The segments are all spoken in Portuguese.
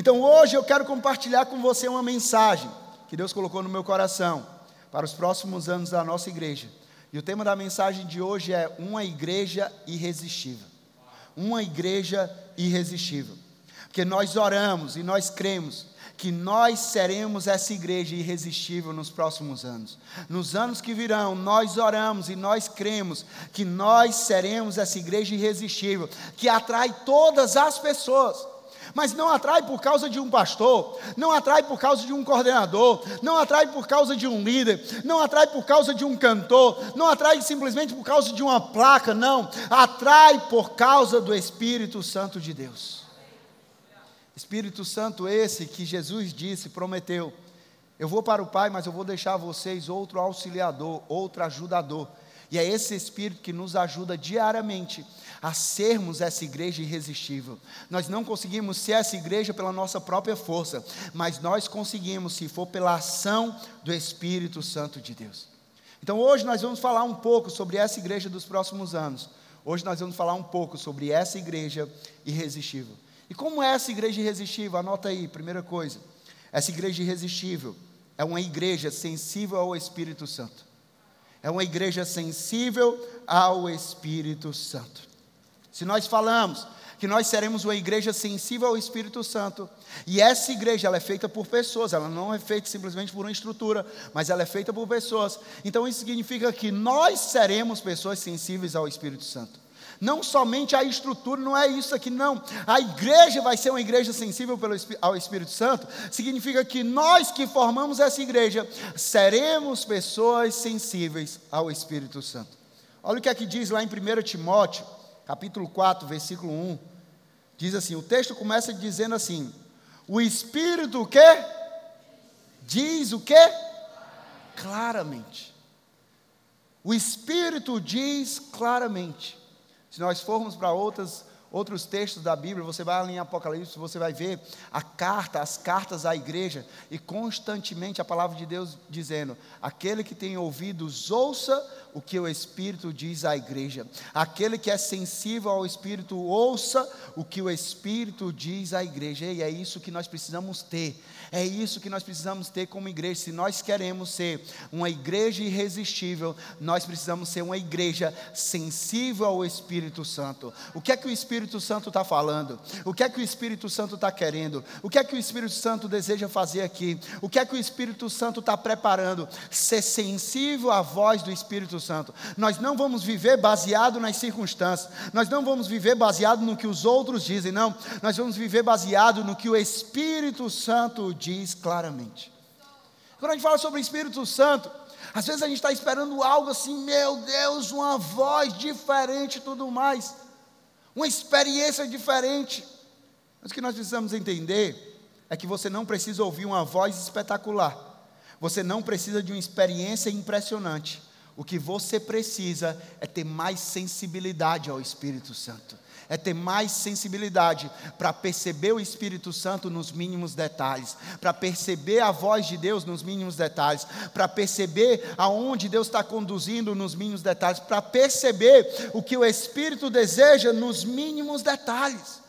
Então hoje eu quero compartilhar com você uma mensagem que Deus colocou no meu coração para os próximos anos da nossa igreja. E o tema da mensagem de hoje é Uma Igreja Irresistível. Uma Igreja Irresistível. Porque nós oramos e nós cremos que nós seremos essa igreja irresistível nos próximos anos. Nos anos que virão, nós oramos e nós cremos que nós seremos essa igreja irresistível, que atrai todas as pessoas. Mas não atrai por causa de um pastor, não atrai por causa de um coordenador, não atrai por causa de um líder, não atrai por causa de um cantor, não atrai simplesmente por causa de uma placa, não. Atrai por causa do Espírito Santo de Deus. Espírito Santo esse que Jesus disse, prometeu: Eu vou para o Pai, mas eu vou deixar a vocês outro auxiliador, outro ajudador. E é esse Espírito que nos ajuda diariamente a sermos essa igreja irresistível. Nós não conseguimos ser essa igreja pela nossa própria força, mas nós conseguimos se for pela ação do Espírito Santo de Deus. Então hoje nós vamos falar um pouco sobre essa igreja dos próximos anos. Hoje nós vamos falar um pouco sobre essa igreja irresistível. E como é essa igreja irresistível? Anota aí, primeira coisa. Essa igreja irresistível é uma igreja sensível ao Espírito Santo. É uma igreja sensível ao Espírito Santo. Se nós falamos que nós seremos uma igreja sensível ao Espírito Santo, e essa igreja ela é feita por pessoas, ela não é feita simplesmente por uma estrutura, mas ela é feita por pessoas. Então isso significa que nós seremos pessoas sensíveis ao Espírito Santo. Não somente a estrutura, não é isso aqui, não. A igreja vai ser uma igreja sensível pelo, ao Espírito Santo, significa que nós que formamos essa igreja seremos pessoas sensíveis ao Espírito Santo. Olha o que é que diz lá em 1 Timóteo, capítulo 4, versículo 1. Diz assim: o texto começa dizendo assim: o Espírito o quê? Diz o quê? Claramente. O Espírito diz claramente. Se nós formos para outras outros textos da Bíblia, você vai ali em Apocalipse, você vai ver a carta, as cartas à igreja, e constantemente a palavra de Deus dizendo: aquele que tem ouvidos, ouça o que o Espírito diz à igreja. Aquele que é sensível ao Espírito, ouça o que o Espírito diz à igreja. E é isso que nós precisamos ter. É isso que nós precisamos ter como igreja. Se nós queremos ser uma igreja irresistível, nós precisamos ser uma igreja sensível ao Espírito Santo. O que é que o Espírito Santo está falando? O que é que o Espírito Santo está querendo? O que é que o Espírito Santo deseja fazer aqui? O que é que o Espírito Santo está preparando? Ser sensível à voz do Espírito Santo. Nós não vamos viver baseado nas circunstâncias. Nós não vamos viver baseado no que os outros dizem, não. Nós vamos viver baseado no que o Espírito Santo diz claramente. Quando a gente fala sobre o Espírito Santo, às vezes a gente está esperando algo assim, meu Deus, uma voz diferente e tudo mais, uma experiência diferente. Mas o que nós precisamos entender é que você não precisa ouvir uma voz espetacular, você não precisa de uma experiência impressionante. O que você precisa é ter mais sensibilidade ao Espírito Santo é ter mais sensibilidade para perceber o Espírito Santo nos mínimos detalhes, para perceber a voz de Deus nos mínimos detalhes, para perceber aonde Deus está conduzindo nos mínimos detalhes, para perceber o que o Espírito deseja nos mínimos detalhes.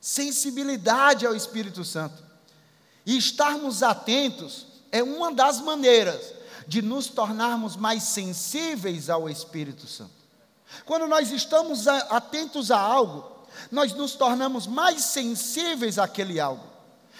Sensibilidade ao Espírito Santo. E estarmos atentos é uma das maneiras de nos tornarmos mais sensíveis ao Espírito Santo. Quando nós estamos atentos a algo, nós nos tornamos mais sensíveis àquele algo.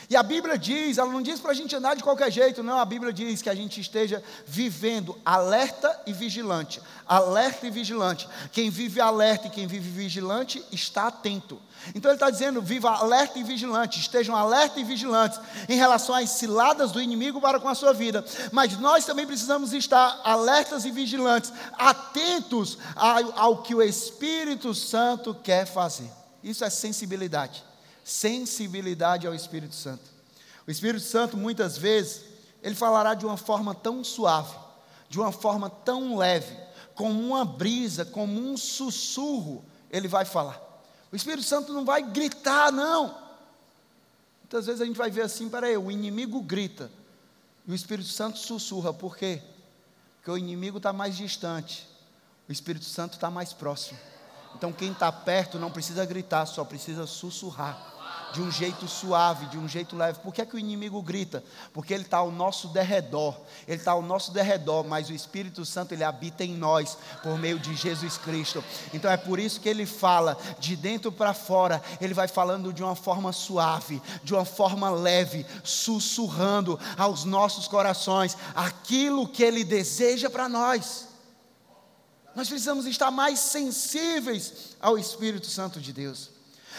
E a Bíblia diz, ela não diz para a gente andar de qualquer jeito, não. A Bíblia diz que a gente esteja vivendo alerta e vigilante. Alerta e vigilante. Quem vive alerta e quem vive vigilante está atento. Então ele está dizendo: viva alerta e vigilante, estejam alerta e vigilantes em relação às ciladas do inimigo para com a sua vida. Mas nós também precisamos estar alertas e vigilantes, atentos ao, ao que o Espírito Santo quer fazer. Isso é sensibilidade. Sensibilidade ao Espírito Santo. O Espírito Santo, muitas vezes, ele falará de uma forma tão suave, de uma forma tão leve, como uma brisa, como um sussurro, ele vai falar. O Espírito Santo não vai gritar, não. Muitas vezes a gente vai ver assim, peraí, o inimigo grita. E o Espírito Santo sussurra. Por quê? Porque o inimigo está mais distante. O Espírito Santo está mais próximo. Então quem está perto não precisa gritar, só precisa sussurrar. De um jeito suave, de um jeito leve. Por que, é que o inimigo grita? Porque ele está ao nosso derredor, ele está ao nosso derredor, mas o Espírito Santo ele habita em nós por meio de Jesus Cristo. Então é por isso que ele fala de dentro para fora, ele vai falando de uma forma suave, de uma forma leve, sussurrando aos nossos corações aquilo que ele deseja para nós. Nós precisamos estar mais sensíveis ao Espírito Santo de Deus.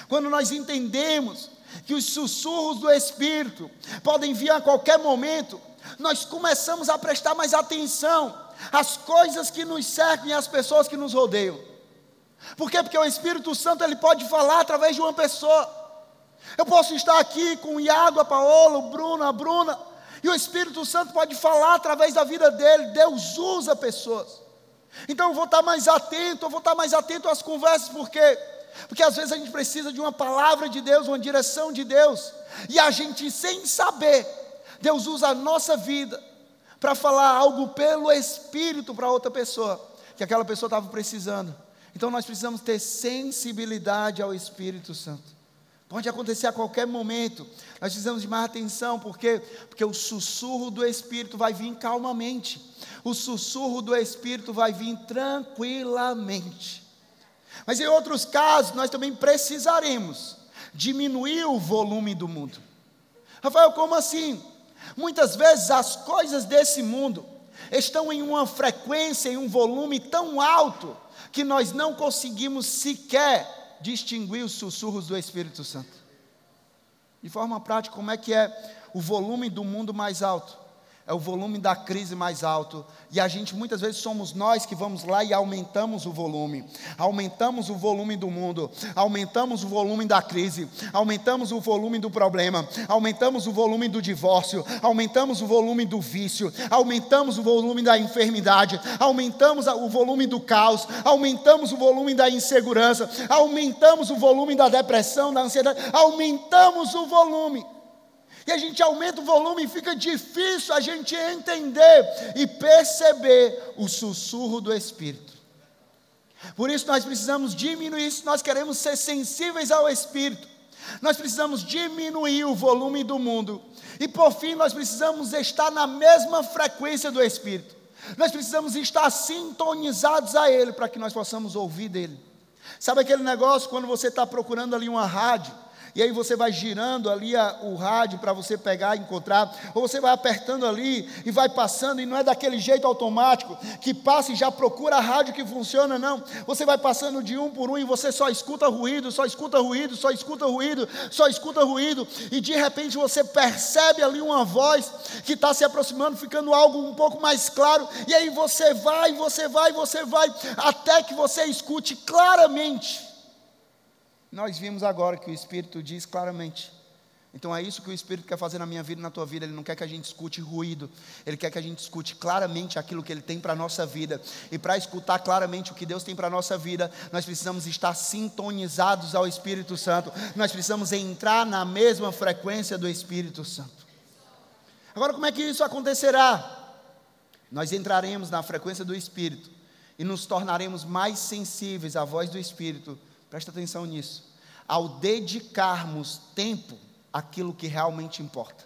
Quando nós entendemos que os sussurros do Espírito podem vir a qualquer momento, nós começamos a prestar mais atenção às coisas que nos cercam e às pessoas que nos rodeiam. Por quê? Porque o Espírito Santo ele pode falar através de uma pessoa. Eu posso estar aqui com o Iago, a Paola, o Bruno, a Bruna, e o Espírito Santo pode falar através da vida dele. Deus usa pessoas. Então eu vou estar mais atento, eu vou estar mais atento às conversas, porque porque às vezes a gente precisa de uma palavra de Deus, uma direção de Deus, e a gente, sem saber, Deus usa a nossa vida para falar algo pelo Espírito para outra pessoa, que aquela pessoa estava precisando. Então nós precisamos ter sensibilidade ao Espírito Santo. Pode acontecer a qualquer momento. Nós precisamos de mais atenção, porque porque o sussurro do Espírito vai vir calmamente. O sussurro do Espírito vai vir tranquilamente. Mas em outros casos, nós também precisaremos diminuir o volume do mundo. Rafael, como assim? Muitas vezes as coisas desse mundo estão em uma frequência, em um volume tão alto, que nós não conseguimos sequer distinguir os sussurros do Espírito Santo. De forma prática, como é que é o volume do mundo mais alto? É o volume da crise mais alto. E a gente, muitas vezes, somos nós que vamos lá e aumentamos o volume. Aumentamos o volume do mundo, aumentamos o volume da crise, aumentamos o volume do problema, aumentamos o volume do divórcio, aumentamos o volume do vício, aumentamos o volume da enfermidade, aumentamos o volume do caos, aumentamos o volume da insegurança, aumentamos o volume da depressão, da ansiedade, aumentamos o volume e a gente aumenta o volume e fica difícil a gente entender e perceber o sussurro do Espírito. Por isso nós precisamos diminuir, se nós queremos ser sensíveis ao Espírito, nós precisamos diminuir o volume do mundo. E por fim, nós precisamos estar na mesma frequência do Espírito. Nós precisamos estar sintonizados a Ele para que nós possamos ouvir dele. Sabe aquele negócio quando você está procurando ali uma rádio? E aí você vai girando ali a, o rádio para você pegar e encontrar, ou você vai apertando ali e vai passando, e não é daquele jeito automático que passa e já procura a rádio que funciona, não. Você vai passando de um por um e você só escuta ruído, só escuta ruído, só escuta ruído, só escuta ruído, e de repente você percebe ali uma voz que está se aproximando, ficando algo um pouco mais claro, e aí você vai, você vai, você vai, até que você escute claramente nós vimos agora que o Espírito diz claramente. Então é isso que o Espírito quer fazer na minha vida e na tua vida. Ele não quer que a gente escute ruído, ele quer que a gente escute claramente aquilo que ele tem para a nossa vida. E para escutar claramente o que Deus tem para a nossa vida, nós precisamos estar sintonizados ao Espírito Santo. Nós precisamos entrar na mesma frequência do Espírito Santo. Agora, como é que isso acontecerá? Nós entraremos na frequência do Espírito e nos tornaremos mais sensíveis à voz do Espírito Presta atenção nisso. Ao dedicarmos tempo àquilo que realmente importa.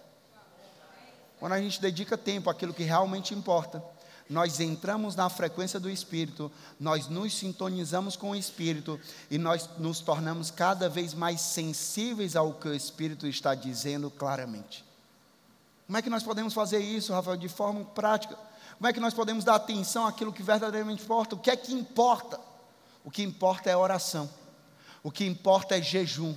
Quando a gente dedica tempo àquilo que realmente importa, nós entramos na frequência do Espírito, nós nos sintonizamos com o Espírito e nós nos tornamos cada vez mais sensíveis ao que o Espírito está dizendo claramente. Como é que nós podemos fazer isso, Rafael, de forma prática? Como é que nós podemos dar atenção àquilo que verdadeiramente importa? O que é que importa? O que importa é oração. O que importa é jejum.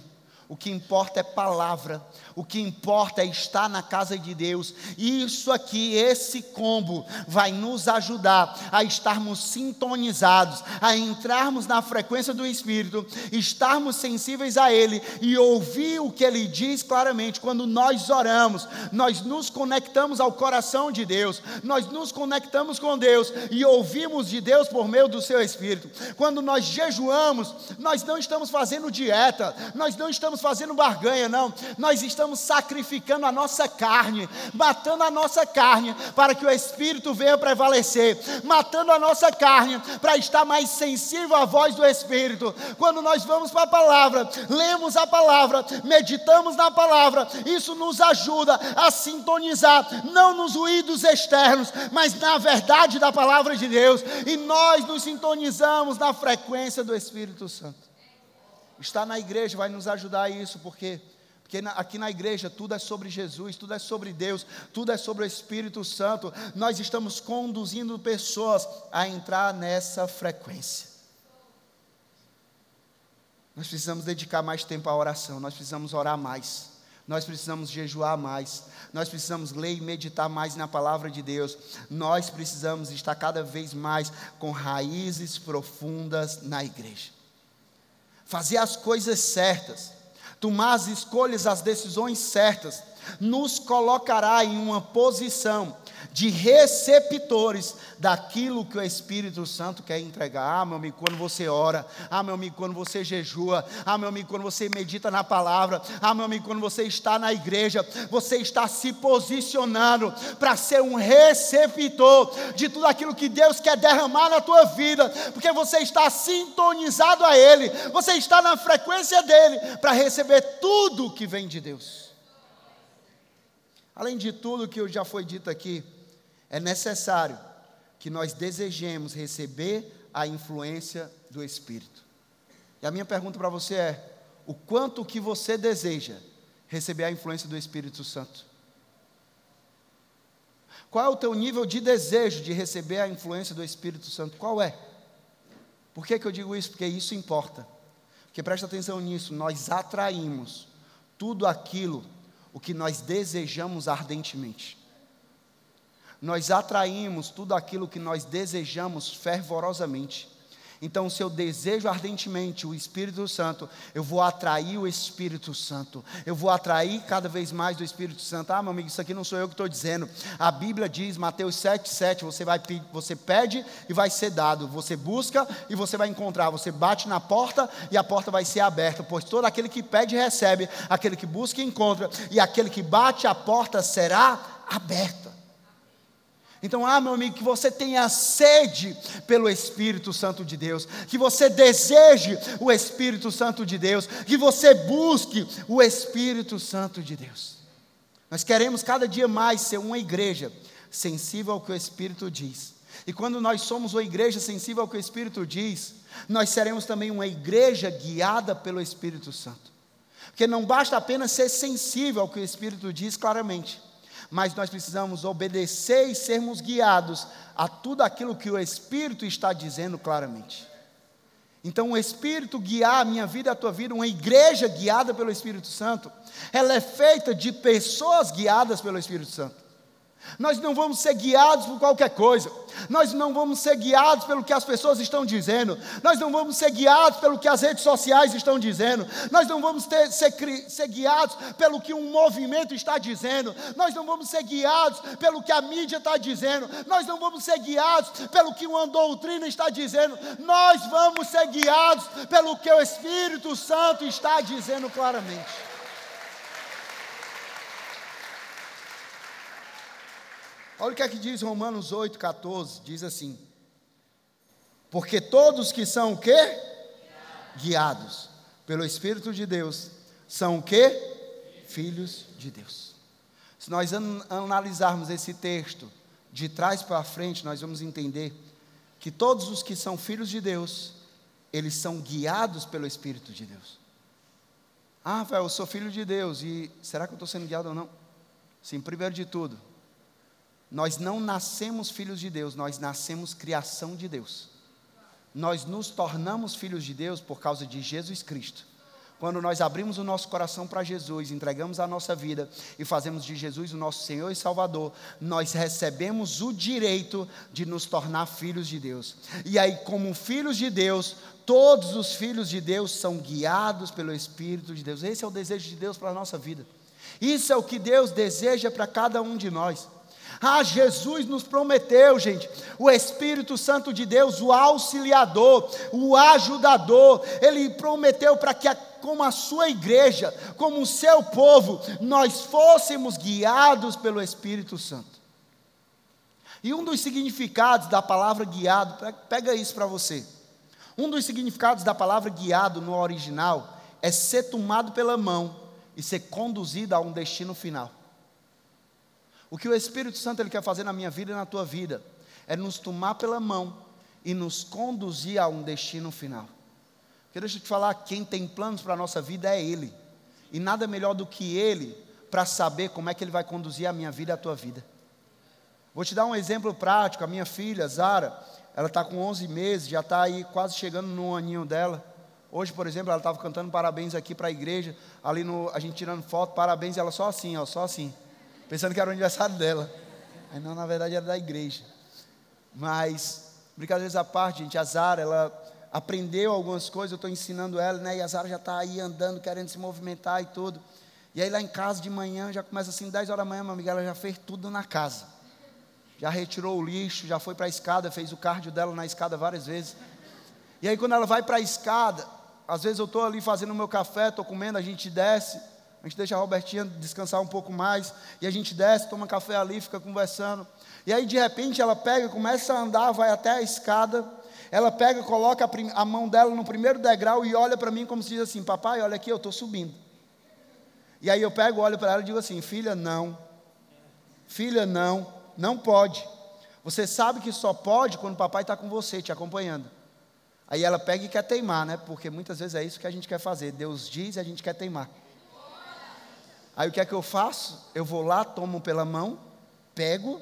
O que importa é palavra, o que importa é estar na casa de Deus. Isso aqui, esse combo, vai nos ajudar a estarmos sintonizados, a entrarmos na frequência do Espírito, estarmos sensíveis a Ele e ouvir o que Ele diz claramente. Quando nós oramos, nós nos conectamos ao coração de Deus, nós nos conectamos com Deus e ouvimos de Deus por meio do Seu Espírito. Quando nós jejuamos, nós não estamos fazendo dieta, nós não estamos fazendo barganha, não. Nós estamos sacrificando a nossa carne, matando a nossa carne para que o Espírito venha prevalecer, matando a nossa carne para estar mais sensível à voz do Espírito. Quando nós vamos para a palavra, lemos a palavra, meditamos na palavra, isso nos ajuda a sintonizar, não nos ruídos externos, mas na verdade da palavra de Deus, e nós nos sintonizamos na frequência do Espírito Santo. Estar na igreja vai nos ajudar a isso, porque porque aqui na igreja tudo é sobre Jesus, tudo é sobre Deus, tudo é sobre o Espírito Santo. Nós estamos conduzindo pessoas a entrar nessa frequência. Nós precisamos dedicar mais tempo à oração, nós precisamos orar mais, nós precisamos jejuar mais, nós precisamos ler e meditar mais na palavra de Deus, nós precisamos estar cada vez mais com raízes profundas na igreja fazer as coisas certas, tomar as escolhas, as decisões certas, nos colocará em uma posição de receptores daquilo que o Espírito Santo quer entregar. Ah, meu amigo, quando você ora, ah, meu amigo, quando você jejua, ah, meu amigo, quando você medita na palavra, ah, meu amigo, quando você está na igreja, você está se posicionando para ser um receptor de tudo aquilo que Deus quer derramar na tua vida, porque você está sintonizado a Ele, você está na frequência dele para receber tudo que vem de Deus. Além de tudo que já foi dito aqui, é necessário que nós desejemos receber a influência do Espírito. E a minha pergunta para você é: o quanto que você deseja receber a influência do Espírito Santo? Qual é o teu nível de desejo de receber a influência do Espírito Santo? Qual é? Por que, que eu digo isso? Porque isso importa. Porque presta atenção nisso, nós atraímos tudo aquilo o que nós desejamos ardentemente nós atraímos tudo aquilo que nós desejamos fervorosamente. Então, se eu desejo ardentemente o Espírito Santo, eu vou atrair o Espírito Santo. Eu vou atrair cada vez mais do Espírito Santo. Ah, meu amigo, isso aqui não sou eu que estou dizendo. A Bíblia diz, Mateus 7, 7, você, vai, você pede e vai ser dado. Você busca e você vai encontrar. Você bate na porta e a porta vai ser aberta. Pois todo aquele que pede, recebe. Aquele que busca, encontra. E aquele que bate, a porta será aberta. Então, ah, meu amigo, que você tenha sede pelo Espírito Santo de Deus, que você deseje o Espírito Santo de Deus, que você busque o Espírito Santo de Deus. Nós queremos cada dia mais ser uma igreja sensível ao que o Espírito diz. E quando nós somos uma igreja sensível ao que o Espírito diz, nós seremos também uma igreja guiada pelo Espírito Santo. Porque não basta apenas ser sensível ao que o Espírito diz claramente mas nós precisamos obedecer e sermos guiados a tudo aquilo que o Espírito está dizendo claramente. Então, o Espírito guiar a minha vida a tua vida, uma igreja guiada pelo Espírito Santo, ela é feita de pessoas guiadas pelo Espírito Santo. Nós não vamos ser guiados por qualquer coisa. Nós não vamos ser guiados pelo que as pessoas estão dizendo. Nós não vamos ser guiados pelo que as redes sociais estão dizendo. Nós não vamos ter, ser, ser guiados pelo que um movimento está dizendo. Nós não vamos ser guiados pelo que a mídia está dizendo. Nós não vamos ser guiados pelo que uma doutrina está dizendo. Nós vamos ser guiados pelo que o Espírito Santo está dizendo claramente. Olha o que é que diz Romanos 8, 14. Diz assim: Porque todos que são o quê? Guiados pelo Espírito de Deus são o quê? Filhos de Deus. Se nós an analisarmos esse texto de trás para frente, nós vamos entender que todos os que são filhos de Deus, eles são guiados pelo Espírito de Deus. Ah, velho, eu sou filho de Deus e será que eu estou sendo guiado ou não? Sim, primeiro de tudo, nós não nascemos filhos de Deus, nós nascemos criação de Deus. Nós nos tornamos filhos de Deus por causa de Jesus Cristo. Quando nós abrimos o nosso coração para Jesus, entregamos a nossa vida e fazemos de Jesus o nosso Senhor e Salvador, nós recebemos o direito de nos tornar filhos de Deus. E aí, como filhos de Deus, todos os filhos de Deus são guiados pelo Espírito de Deus. Esse é o desejo de Deus para a nossa vida. Isso é o que Deus deseja para cada um de nós. Ah, Jesus nos prometeu, gente, o Espírito Santo de Deus, o auxiliador, o ajudador, ele prometeu para que a como a sua igreja, como o seu povo, nós fôssemos guiados pelo Espírito Santo. E um dos significados da palavra guiado, pega isso para você. Um dos significados da palavra guiado no original é ser tomado pela mão e ser conduzido a um destino final. O que o Espírito Santo ele quer fazer na minha vida e na tua vida é nos tomar pela mão e nos conduzir a um destino final. Porque deixa eu te falar, quem tem planos para a nossa vida é Ele. E nada melhor do que Ele para saber como é que Ele vai conduzir a minha vida e a tua vida. Vou te dar um exemplo prático. A minha filha, Zara, ela está com 11 meses, já está aí quase chegando no aninho dela. Hoje, por exemplo, ela estava cantando parabéns aqui para a igreja, ali no, a gente tirando foto, parabéns, ela só assim, ó, só assim, pensando que era o aniversário dela. Aí não, na verdade era da igreja. Mas, brincadeiras à parte, gente, a Zara, ela aprendeu algumas coisas, eu estou ensinando ela, né? E a Zara já está aí andando, querendo se movimentar e tudo. E aí lá em casa de manhã, já começa assim, 10 horas da manhã, minha amiga, ela já fez tudo na casa já retirou o lixo, já foi para a escada, fez o cardio dela na escada várias vezes. E aí quando ela vai para a escada, às vezes eu estou ali fazendo o meu café, estou comendo, a gente desce, a gente deixa a Robertinha descansar um pouco mais, e a gente desce, toma café ali, fica conversando. E aí de repente ela pega, começa a andar, vai até a escada, ela pega, coloca a, a mão dela no primeiro degrau e olha para mim como se diz assim: Papai, olha aqui, eu estou subindo. E aí eu pego, olho para ela e digo assim: Filha, não. Filha, não não pode. Você sabe que só pode quando o papai está com você, te acompanhando. Aí ela pega e quer teimar, né? Porque muitas vezes é isso que a gente quer fazer. Deus diz e a gente quer teimar. Aí o que é que eu faço? Eu vou lá, tomo pela mão, pego,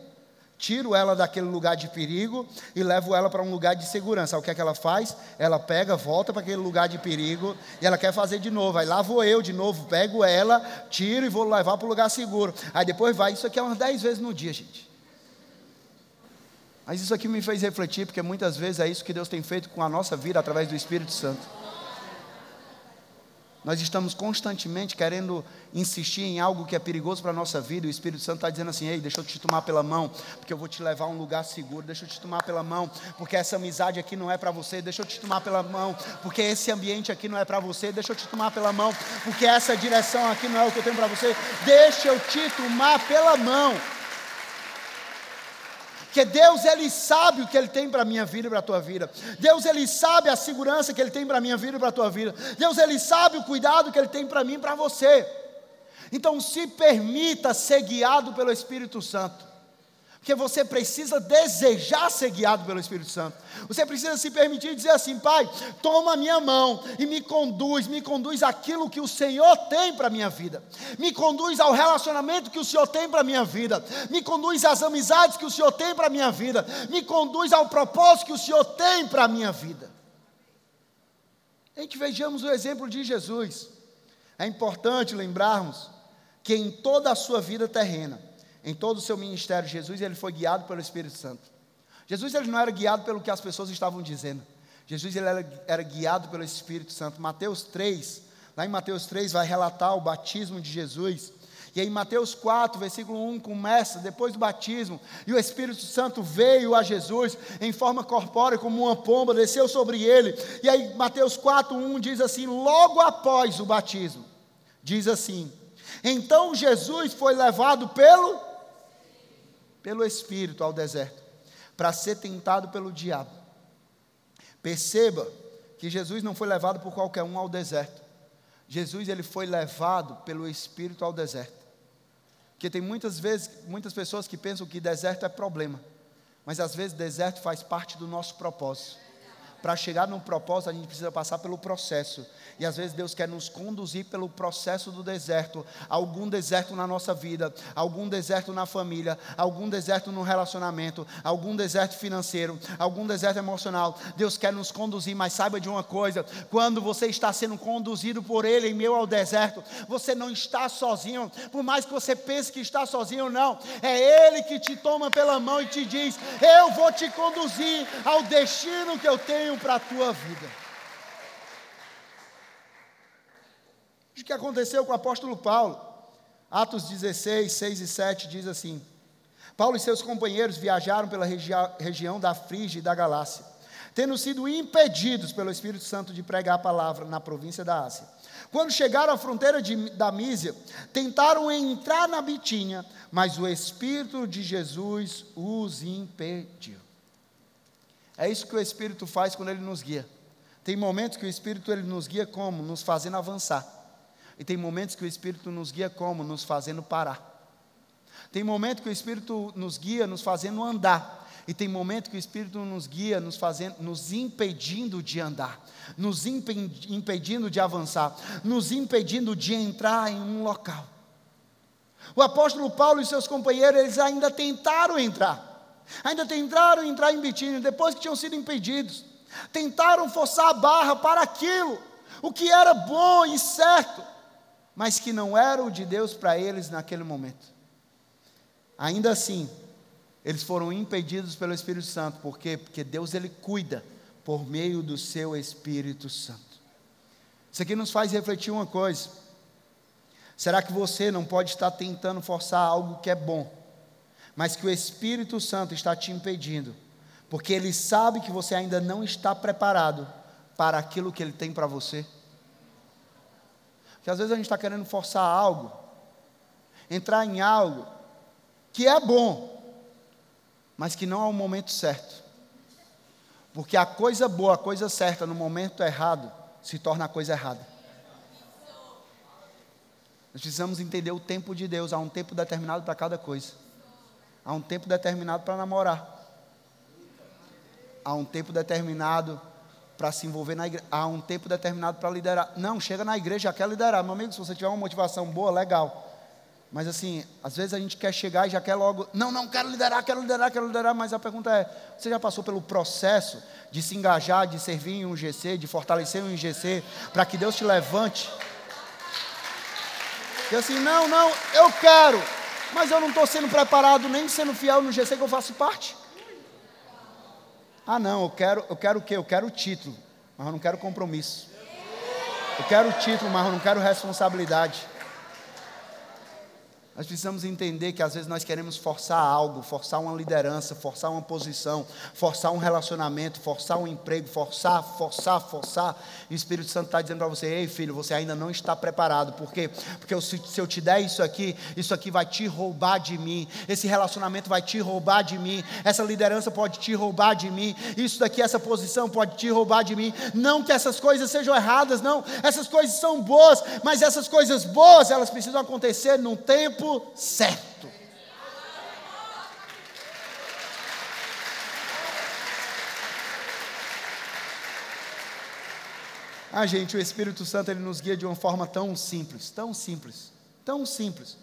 tiro ela daquele lugar de perigo e levo ela para um lugar de segurança. Aí o que é que ela faz? Ela pega, volta para aquele lugar de perigo e ela quer fazer de novo. Aí lá vou eu de novo, pego ela, tiro e vou levar para o lugar seguro. Aí depois vai. Isso aqui é umas 10 vezes no dia, gente. Mas isso aqui me fez refletir, porque muitas vezes é isso que Deus tem feito com a nossa vida através do Espírito Santo. Nós estamos constantemente querendo insistir em algo que é perigoso para a nossa vida, o Espírito Santo está dizendo assim: ei, deixa eu te tomar pela mão, porque eu vou te levar a um lugar seguro, deixa eu te tomar pela mão, porque essa amizade aqui não é para você, deixa eu te tomar pela mão, porque esse ambiente aqui não é para você, deixa eu te tomar pela mão, porque essa direção aqui não é o que eu tenho para você, deixa eu te tomar pela mão. Porque Deus, Ele sabe o que Ele tem para a minha vida e para a tua vida. Deus, Ele sabe a segurança que Ele tem para a minha vida e para a tua vida. Deus, Ele sabe o cuidado que Ele tem para mim e para você. Então, se permita ser guiado pelo Espírito Santo. Porque você precisa desejar ser guiado pelo Espírito Santo. Você precisa se permitir dizer assim: Pai, toma a minha mão e me conduz, me conduz aquilo que o Senhor tem para a minha vida. Me conduz ao relacionamento que o Senhor tem para a minha vida. Me conduz às amizades que o Senhor tem para a minha vida. Me conduz ao propósito que o Senhor tem para a minha vida. A gente vejamos o exemplo de Jesus. É importante lembrarmos que em toda a sua vida terrena, em todo o seu ministério, Jesus ele foi guiado pelo Espírito Santo. Jesus ele não era guiado pelo que as pessoas estavam dizendo. Jesus ele era, era guiado pelo Espírito Santo. Mateus 3, lá em Mateus 3 vai relatar o batismo de Jesus. E aí Mateus 4, versículo 1 começa depois do batismo, e o Espírito Santo veio a Jesus em forma corpórea como uma pomba, desceu sobre ele. E aí Mateus 4, 1 diz assim: logo após o batismo, diz assim: Então Jesus foi levado pelo pelo Espírito ao deserto, para ser tentado pelo diabo. Perceba que Jesus não foi levado por qualquer um ao deserto. Jesus ele foi levado pelo Espírito ao deserto. Porque tem muitas vezes, muitas pessoas que pensam que deserto é problema. Mas às vezes deserto faz parte do nosso propósito. Para chegar no propósito, a gente precisa passar pelo processo. E às vezes Deus quer nos conduzir pelo processo do deserto, algum deserto na nossa vida, algum deserto na família, algum deserto no relacionamento, algum deserto financeiro, algum deserto emocional. Deus quer nos conduzir, mas saiba de uma coisa: quando você está sendo conduzido por Ele em meio ao deserto, você não está sozinho, por mais que você pense que está sozinho, não, é Ele que te toma pela mão e te diz: Eu vou te conduzir ao destino que eu tenho para a tua vida. O que aconteceu com o apóstolo Paulo? Atos 16, 6 e 7 diz assim: Paulo e seus companheiros viajaram pela regi região da Frígia e da Galácia. tendo sido impedidos pelo Espírito Santo de pregar a palavra na província da Ásia. Quando chegaram à fronteira de, da Mísia, tentaram entrar na Bitínia, mas o Espírito de Jesus os impediu. É isso que o Espírito faz quando ele nos guia. Tem momentos que o Espírito ele nos guia como? Nos fazendo avançar. E tem momentos que o Espírito nos guia como? Nos fazendo parar. Tem momentos que o Espírito nos guia nos fazendo andar. E tem momento que o Espírito nos guia, nos fazendo, nos impedindo de andar, nos impedindo de avançar, nos impedindo de entrar em um local. O apóstolo Paulo e seus companheiros, eles ainda tentaram entrar. Ainda tentaram entrar em Bitínia, depois que tinham sido impedidos. Tentaram forçar a barra para aquilo, o que era bom e certo, mas que não era o de Deus para eles naquele momento. Ainda assim, eles foram impedidos pelo Espírito Santo, por quê? Porque Deus ele cuida por meio do seu Espírito Santo. Isso aqui nos faz refletir uma coisa. Será que você não pode estar tentando forçar algo que é bom, mas que o Espírito Santo está te impedindo, porque ele sabe que você ainda não está preparado para aquilo que ele tem para você? Porque às vezes a gente está querendo forçar algo, entrar em algo que é bom, mas que não é o momento certo. Porque a coisa boa, a coisa certa, no momento errado, se torna a coisa errada. Nós precisamos entender o tempo de Deus. Há um tempo determinado para cada coisa. Há um tempo determinado para namorar. Há um tempo determinado para se envolver na igreja. Há um tempo determinado para liderar. Não, chega na igreja, já quer liderar. Meu amigo, se você tiver uma motivação boa, legal. Mas assim, às vezes a gente quer chegar e já quer logo, não, não, quero liderar, quero liderar, quero liderar, mas a pergunta é: você já passou pelo processo de se engajar, de servir em um GC, de fortalecer um GC, para que Deus te levante? E assim, não, não, eu quero, mas eu não estou sendo preparado, nem sendo fiel no GC que eu faço parte. Ah, não, eu quero, eu quero o quê? Eu quero o título, mas eu não quero compromisso. Eu quero o título, mas eu não quero responsabilidade. Nós precisamos entender que às vezes nós queremos forçar algo, forçar uma liderança, forçar uma posição, forçar um relacionamento, forçar um emprego, forçar, forçar, forçar. E o Espírito Santo está dizendo para você: ei filho, você ainda não está preparado. Por quê? Porque se, se eu te der isso aqui, isso aqui vai te roubar de mim. Esse relacionamento vai te roubar de mim. Essa liderança pode te roubar de mim. Isso daqui, essa posição pode te roubar de mim. Não que essas coisas sejam erradas, não. Essas coisas são boas, mas essas coisas boas, elas precisam acontecer num tempo certo. Ah, gente, o Espírito Santo ele nos guia de uma forma tão simples, tão simples, tão simples.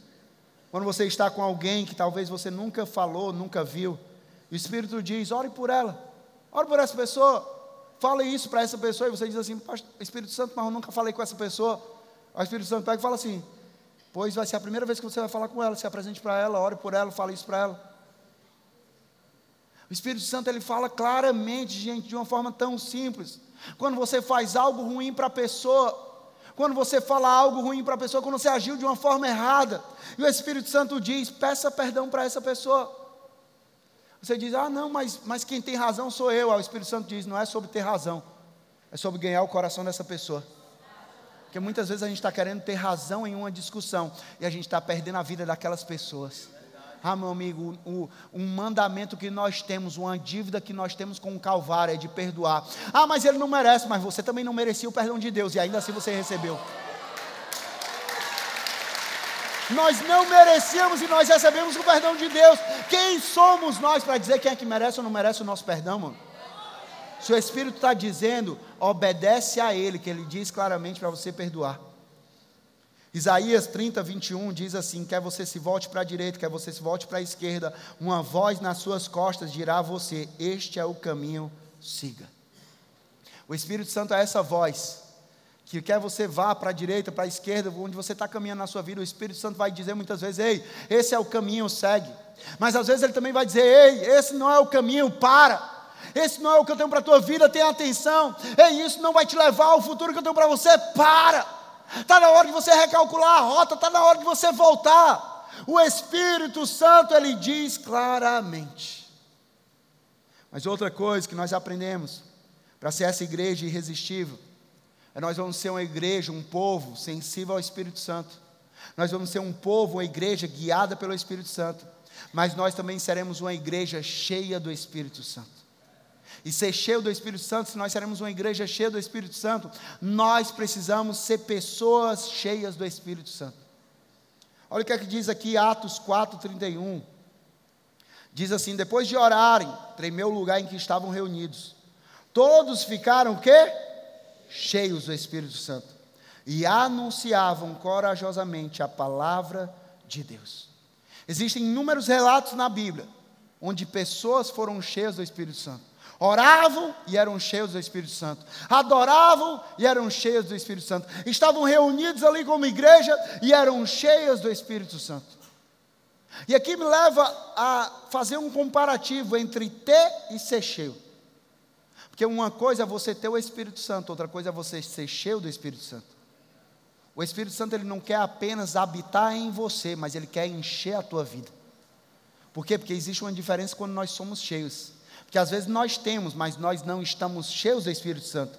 Quando você está com alguém que talvez você nunca falou, nunca viu, o Espírito diz: ore por ela, ore por essa pessoa, fale isso para essa pessoa, e você diz assim: Espírito Santo, mas eu nunca falei com essa pessoa. O Espírito Santo pega e fala assim: Pois vai ser a primeira vez que você vai falar com ela, se apresente para ela, ore por ela, fale isso para ela. O Espírito Santo ele fala claramente, gente, de uma forma tão simples. Quando você faz algo ruim para a pessoa, quando você fala algo ruim para a pessoa, quando você agiu de uma forma errada, e o Espírito Santo diz: peça perdão para essa pessoa. Você diz: ah, não, mas, mas quem tem razão sou eu. Aí o Espírito Santo diz: não é sobre ter razão, é sobre ganhar o coração dessa pessoa. Porque muitas vezes a gente está querendo ter razão em uma discussão e a gente está perdendo a vida daquelas pessoas. Ah, meu amigo, o, um mandamento que nós temos, uma dívida que nós temos com o Calvário é de perdoar. Ah, mas ele não merece, mas você também não merecia o perdão de Deus e ainda assim você recebeu. Nós não merecíamos e nós recebemos o perdão de Deus. Quem somos nós para dizer quem é que merece ou não merece o nosso perdão, mano? Se o Espírito está dizendo, obedece a Ele, que Ele diz claramente para você perdoar. Isaías 30, 21 diz assim: quer você se volte para a direita, quer você se volte para a esquerda, uma voz nas suas costas dirá a você: Este é o caminho, siga. O Espírito Santo é essa voz, que quer você vá para a direita, para a esquerda, onde você está caminhando na sua vida, o Espírito Santo vai dizer muitas vezes: Ei, esse é o caminho, segue. Mas às vezes ele também vai dizer: Ei, esse não é o caminho, para. Esse não é o que eu tenho para a tua vida, tenha atenção. Ei, isso não vai te levar ao futuro que eu tenho para você. Para! Está na hora de você recalcular a rota, está na hora de você voltar. O Espírito Santo, ele diz claramente. Mas outra coisa que nós aprendemos para ser essa igreja irresistível, nós vamos ser uma igreja, um povo sensível ao Espírito Santo. Nós vamos ser um povo, uma igreja guiada pelo Espírito Santo. Mas nós também seremos uma igreja cheia do Espírito Santo. E ser cheio do Espírito Santo, se nós seremos uma igreja cheia do Espírito Santo, nós precisamos ser pessoas cheias do Espírito Santo. Olha o que é que diz aqui Atos 4:31. Diz assim: depois de orarem, tremeu o lugar em que estavam reunidos. Todos ficaram o quê? cheios do Espírito Santo, e anunciavam corajosamente a palavra de Deus. Existem inúmeros relatos na Bíblia onde pessoas foram cheias do Espírito Santo. Oravam e eram cheios do Espírito Santo. Adoravam e eram cheios do Espírito Santo. Estavam reunidos ali como igreja e eram cheios do Espírito Santo. E aqui me leva a fazer um comparativo entre ter e ser cheio. Porque uma coisa é você ter o Espírito Santo, outra coisa é você ser cheio do Espírito Santo. O Espírito Santo ele não quer apenas habitar em você, mas ele quer encher a tua vida. Por quê? Porque existe uma diferença quando nós somos cheios. Porque às vezes nós temos, mas nós não estamos cheios do Espírito Santo.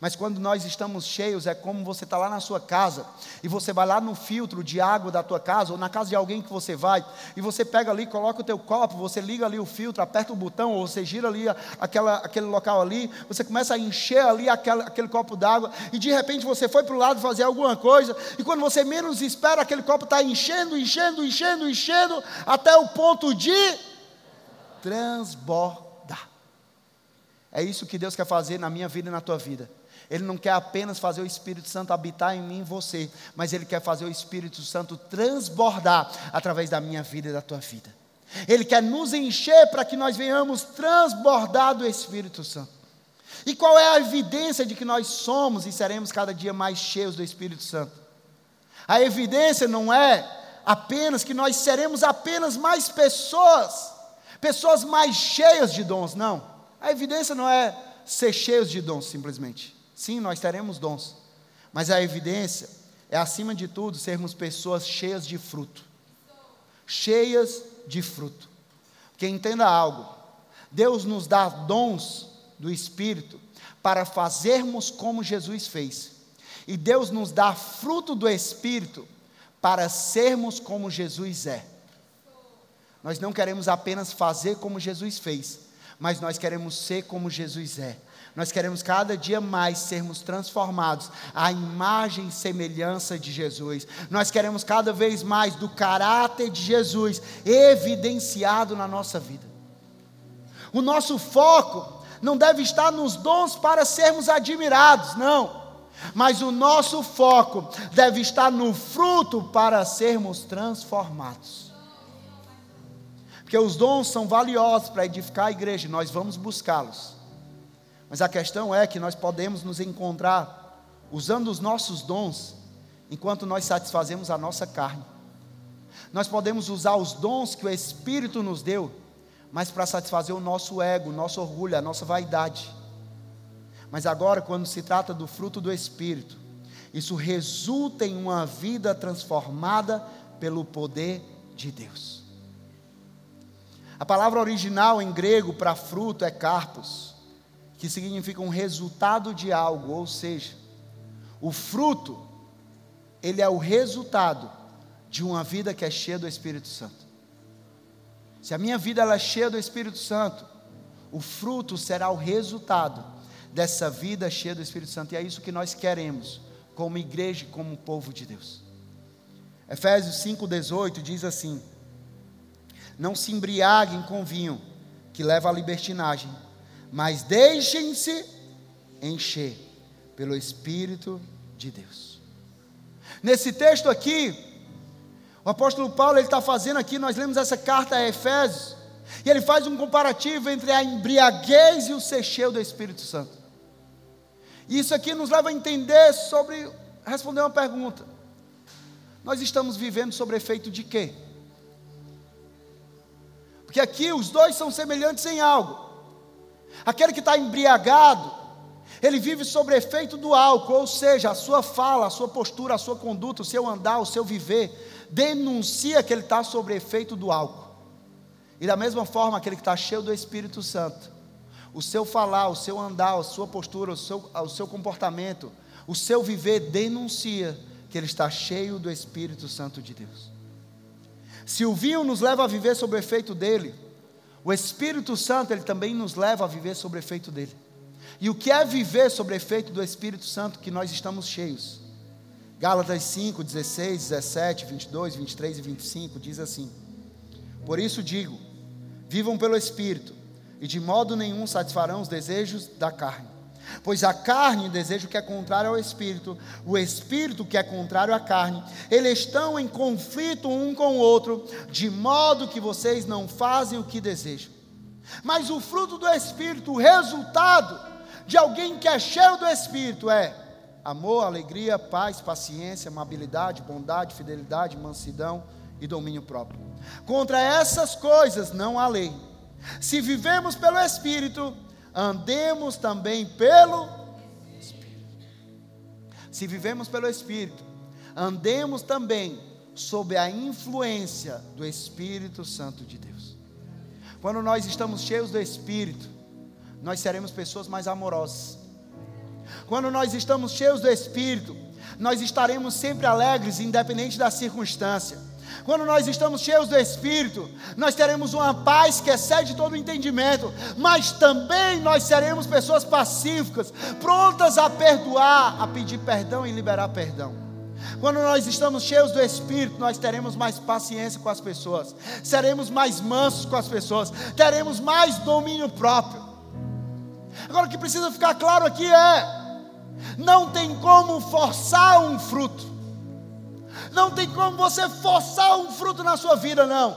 Mas quando nós estamos cheios, é como você está lá na sua casa e você vai lá no filtro de água da tua casa ou na casa de alguém que você vai e você pega ali, coloca o teu copo, você liga ali o filtro, aperta o botão ou você gira ali aquela, aquele local ali, você começa a encher ali aquele, aquele copo d'água e de repente você foi para o lado fazer alguma coisa e quando você menos espera, aquele copo está enchendo, enchendo, enchendo, enchendo até o ponto de transbordar. É isso que Deus quer fazer na minha vida e na tua vida. Ele não quer apenas fazer o Espírito Santo habitar em mim e você, mas Ele quer fazer o Espírito Santo transbordar através da minha vida e da tua vida. Ele quer nos encher para que nós venhamos transbordar do Espírito Santo. E qual é a evidência de que nós somos e seremos cada dia mais cheios do Espírito Santo? A evidência não é apenas que nós seremos apenas mais pessoas, pessoas mais cheias de dons, não. A evidência não é ser cheios de dons simplesmente. Sim, nós teremos dons, mas a evidência é, acima de tudo, sermos pessoas cheias de fruto. Cheias de fruto. Porque entenda algo: Deus nos dá dons do Espírito para fazermos como Jesus fez, e Deus nos dá fruto do Espírito para sermos como Jesus é. Nós não queremos apenas fazer como Jesus fez, mas nós queremos ser como Jesus é. Nós queremos cada dia mais sermos transformados à imagem e semelhança de Jesus. Nós queremos cada vez mais do caráter de Jesus evidenciado na nossa vida. O nosso foco não deve estar nos dons para sermos admirados, não. Mas o nosso foco deve estar no fruto para sermos transformados. Porque os dons são valiosos para edificar a igreja, nós vamos buscá-los. Mas a questão é que nós podemos nos encontrar usando os nossos dons enquanto nós satisfazemos a nossa carne. Nós podemos usar os dons que o Espírito nos deu, mas para satisfazer o nosso ego, o nosso orgulho, a nossa vaidade. Mas agora, quando se trata do fruto do Espírito, isso resulta em uma vida transformada pelo poder de Deus. A palavra original em grego para fruto é carpos que significa um resultado de algo, ou seja, o fruto, ele é o resultado de uma vida que é cheia do Espírito Santo. Se a minha vida é cheia do Espírito Santo, o fruto será o resultado dessa vida cheia do Espírito Santo, e é isso que nós queremos, como igreja como povo de Deus. Efésios 5,18 diz assim: Não se embriaguem com vinho, que leva à libertinagem mas deixem-se encher pelo Espírito de Deus. Nesse texto aqui, o apóstolo Paulo está fazendo aqui, nós lemos essa carta a Efésios, e ele faz um comparativo entre a embriaguez e o ser do Espírito Santo. E isso aqui nos leva a entender sobre, responder uma pergunta. Nós estamos vivendo sobre efeito de quê? Porque aqui os dois são semelhantes em algo. Aquele que está embriagado, ele vive sob efeito do álcool, ou seja, a sua fala, a sua postura, a sua conduta, o seu andar, o seu viver, denuncia que ele está sob efeito do álcool. E da mesma forma, aquele que está cheio do Espírito Santo, o seu falar, o seu andar, a sua postura, o seu, o seu comportamento, o seu viver denuncia que ele está cheio do Espírito Santo de Deus. Se o vinho nos leva a viver sob o efeito dele, o Espírito Santo ele também nos leva a viver sob o efeito dele. E o que é viver sob o efeito do Espírito Santo que nós estamos cheios? Gálatas 5, 16, 17, 22, 23 e 25 diz assim: Por isso digo, vivam pelo Espírito, e de modo nenhum satisfarão os desejos da carne. Pois a carne deseja o que é contrário ao espírito, o espírito que é contrário à carne, eles estão em conflito um com o outro, de modo que vocês não fazem o que desejam. Mas o fruto do espírito, o resultado de alguém que é cheio do espírito é amor, alegria, paz, paciência, amabilidade, bondade, fidelidade, mansidão e domínio próprio. Contra essas coisas não há lei. Se vivemos pelo espírito, andemos também pelo Espírito. Se vivemos pelo Espírito, andemos também sob a influência do Espírito Santo de Deus. Quando nós estamos cheios do Espírito, nós seremos pessoas mais amorosas. Quando nós estamos cheios do Espírito, nós estaremos sempre alegres, independente da circunstância. Quando nós estamos cheios do Espírito, nós teremos uma paz que excede todo entendimento, mas também nós seremos pessoas pacíficas, prontas a perdoar, a pedir perdão e liberar perdão. Quando nós estamos cheios do Espírito, nós teremos mais paciência com as pessoas, seremos mais mansos com as pessoas, teremos mais domínio próprio. Agora o que precisa ficar claro aqui é: não tem como forçar um fruto. Não tem como você forçar um fruto na sua vida, não.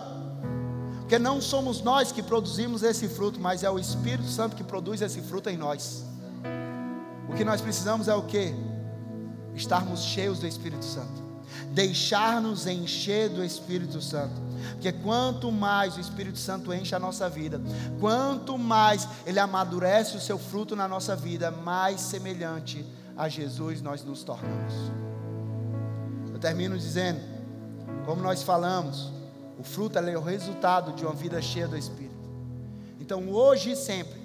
Porque não somos nós que produzimos esse fruto, mas é o Espírito Santo que produz esse fruto em nós. O que nós precisamos é o que? Estarmos cheios do Espírito Santo. Deixar-nos encher do Espírito Santo. Porque quanto mais o Espírito Santo enche a nossa vida, quanto mais ele amadurece o seu fruto na nossa vida, mais semelhante a Jesus nós nos tornamos. Eu termino dizendo, como nós falamos, o fruto é o resultado de uma vida cheia do Espírito. Então, hoje e sempre,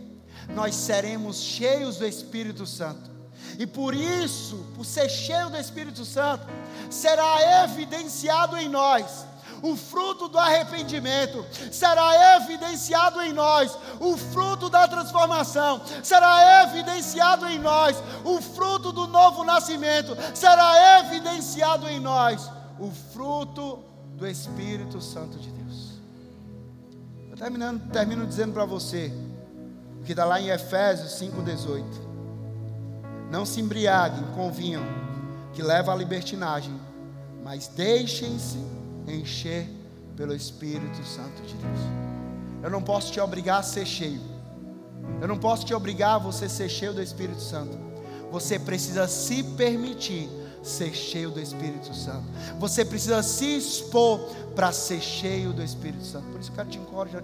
nós seremos cheios do Espírito Santo. E por isso, por ser cheio do Espírito Santo, será evidenciado em nós o fruto do arrependimento, será evidenciado em nós o fruto da transformação, será evidenciado em nós o fruto do novo nascimento, será evidenciado em nós o fruto do Espírito Santo de Deus. Eu terminando, termino dizendo para você, o que está lá em Efésios 5,18. Não se embriaguem com vinho, que leva à libertinagem, mas deixem-se encher pelo Espírito Santo de Deus. Eu não posso te obrigar a ser cheio. Eu não posso te obrigar a você ser cheio do Espírito Santo. Você precisa se permitir ser cheio do Espírito Santo. Você precisa se expor para ser cheio do Espírito Santo. Por isso eu quero te encorajar.